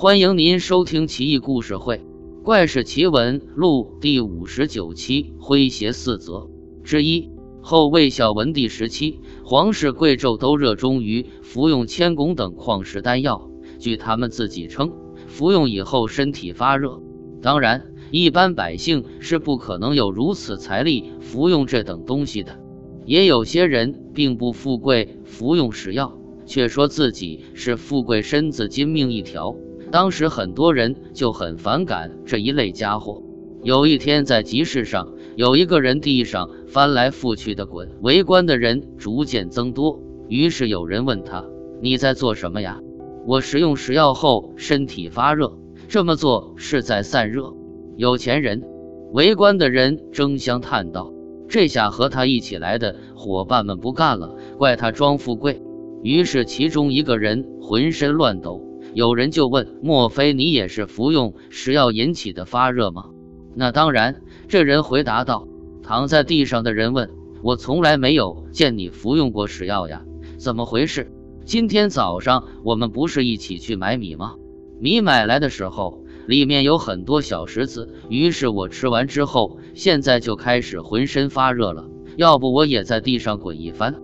欢迎您收听《奇异故事会·怪事奇闻录》第五十九期《诙谐四则》之一。后魏孝文帝时期，皇室贵胄都热衷于服用千汞等矿石丹药。据他们自己称，服用以后身体发热。当然，一般百姓是不可能有如此财力服用这等东西的。也有些人并不富贵，服用食药，却说自己是富贵身子金命一条。当时很多人就很反感这一类家伙。有一天在集市上，有一个人地上翻来覆去的滚，围观的人逐渐增多。于是有人问他：“你在做什么呀？”“我食用食药后身体发热，这么做是在散热。”有钱人，围观的人争相叹道：“这下和他一起来的伙伴们不干了，怪他装富贵。”于是其中一个人浑身乱抖。有人就问：“莫非你也是服用食药引起的发热吗？”那当然，这人回答道。躺在地上的人问：“我从来没有见你服用过食药呀，怎么回事？”今天早上我们不是一起去买米吗？米买来的时候里面有很多小石子，于是我吃完之后，现在就开始浑身发热了。要不我也在地上滚一番？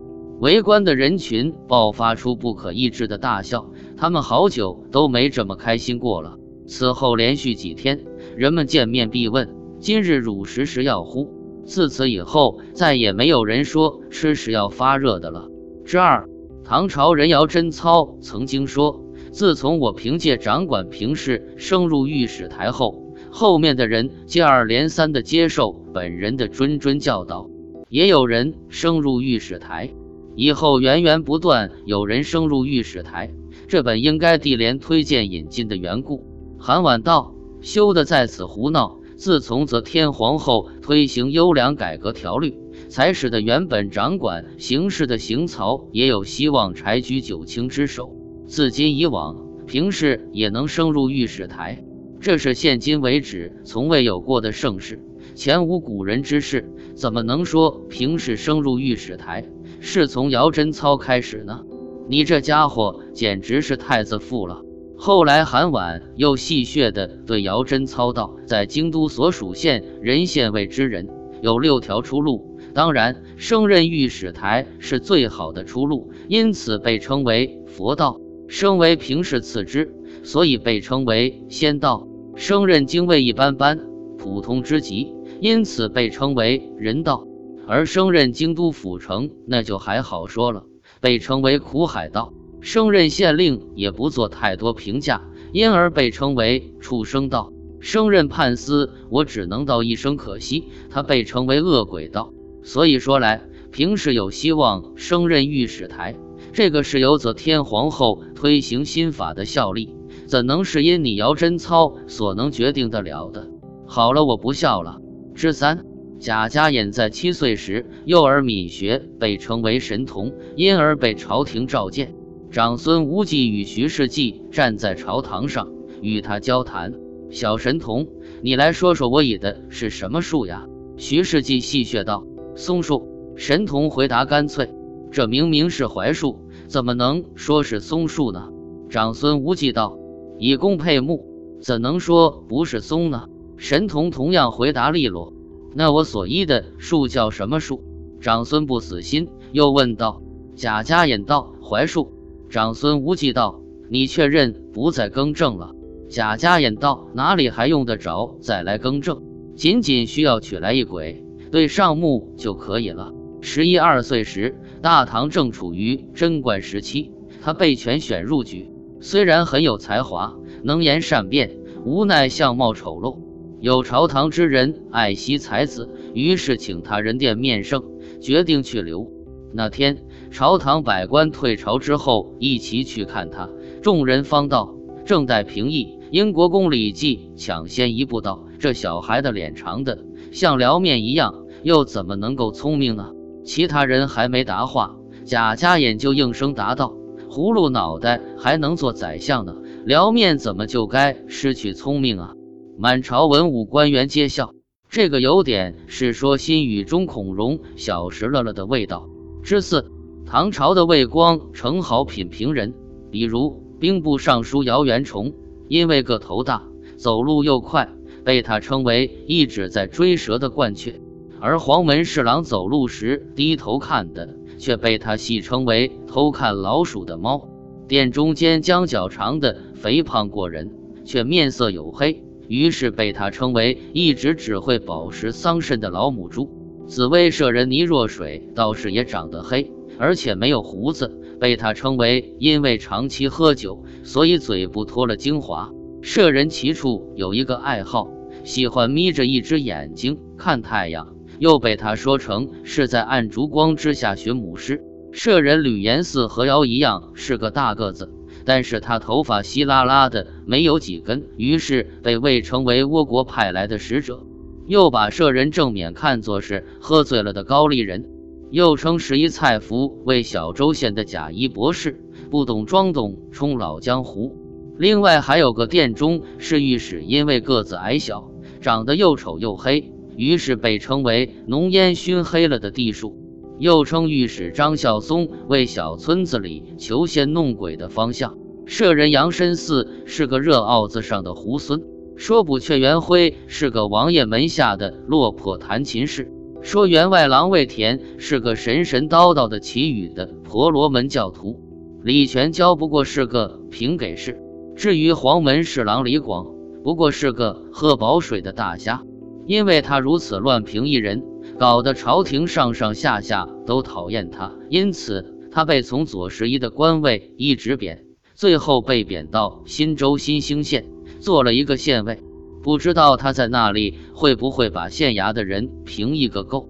围观的人群爆发出不可抑制的大笑。他们好久都没这么开心过了。此后连续几天，人们见面必问：“今日汝食食药乎？”自此以后，再也没有人说吃食药发热的了。之二，唐朝人姚贞操曾经说：“自从我凭借掌管平氏升入御史台后，后面的人接二连三地接受本人的谆谆教导。”也有人升入御史台以后，源源不断有人升入御史台。这本应该帝廉推荐引进的缘故。韩婉道休得在此胡闹。自从则天皇后推行优良改革条律，才使得原本掌管刑事的行曹也有希望柴居九卿之首。自今以往，平氏也能升入御史台，这是现今为止从未有过的盛世，前无古人之事。怎么能说平氏升入御史台是从姚贞操开始呢？你这家伙简直是太自负了！后来韩婉又戏谑地对姚贞操道：“在京都所属县人县尉之人有六条出路，当然升任御史台是最好的出路，因此被称为佛道；升为平氏次之，所以被称为仙道；升任京尉一般般，普通之极，因此被称为人道；而升任京都府城，那就还好说了。”被称为苦海道，升任县令也不做太多评价，因而被称为畜生道。升任判司，我只能道一声可惜，他被称为恶鬼道。所以说来，平时有希望升任御史台，这个是由则天皇后推行新法的效力，怎能是因你姚贞操所能决定得了的？好了，我不笑了。之三。贾家隐在七岁时，幼儿敏学，被称为神童，因而被朝廷召见。长孙无忌与徐世绩站在朝堂上，与他交谈。小神童，你来说说我倚的是什么树呀？徐世绩戏谑道：“松树。”神童回答干脆：“这明明是槐树，怎么能说是松树呢？”长孙无忌道：“以公配木，怎能说不是松呢？”神童同样回答利落。那我所依的树叫什么树？长孙不死心，又问道。贾家隐道：槐树。长孙无忌道：你确认不再更正了？贾家隐道：哪里还用得着再来更正？仅仅需要取来一鬼对上目就可以了。十一二岁时，大唐正处于贞观时期，他被全选入举，虽然很有才华，能言善辩，无奈相貌丑陋。有朝堂之人爱惜才子，于是请他人殿面圣，决定去留。那天，朝堂百官退朝之后，一齐去看他。众人方道，正待评议，英国公李绩抢先一步道：“这小孩的脸长的像撩面一样，又怎么能够聪明呢？”其他人还没答话，贾家眼就应声答道：“葫芦脑袋还能做宰相呢，撩面怎么就该失去聪明啊？”满朝文武官员皆笑，这个有点《世说新语》中孔融小时了了的味道。之四，唐朝的魏光成好品评人，比如兵部尚书姚元崇、因为个头大，走路又快，被他称为一直在追蛇的鹳雀；而黄门侍郎走路时低头看的，却被他戏称为偷看老鼠的猫。殿中间将脚长的肥胖过人，却面色黝黑，于是被他称为一直只会饱食桑葚的老母猪。紫薇舍人倪若水倒是也长得黑，而且没有胡子，被他称为因为长期喝酒，所以嘴部脱了精华。舍人其处有一个爱好，喜欢眯着一只眼睛看太阳，又被他说成是在暗烛光之下学母诗。舍人吕岩寺和瑶一样是个大个子，但是他头发稀拉拉的，没有几根，于是被魏称为倭国派来的使者。又把舍人正面看作是喝醉了的高丽人，又称十一蔡福为小州县的假医博士，不懂装懂，充老江湖。另外还有个殿中侍御史，因为个子矮小，长得又丑又黑，于是被称为浓烟熏黑了的地术。又称御史张孝松为小村子里求仙弄鬼的方向。舍人杨申寺是个热傲子上的猢狲。说补阙元辉是个王爷门下的落魄弹琴士，说员外郎魏田是个神神叨叨的祈雨的婆罗门教徒，李全交不过是个平给事，至于黄门侍郎李广，不过是个喝饱水的大虾，因为他如此乱评一人，搞得朝廷上上下下都讨厌他，因此他被从左拾遗的官位一直贬，最后被贬到新州新兴县。做了一个县尉，不知道他在那里会不会把县衙的人评一个够。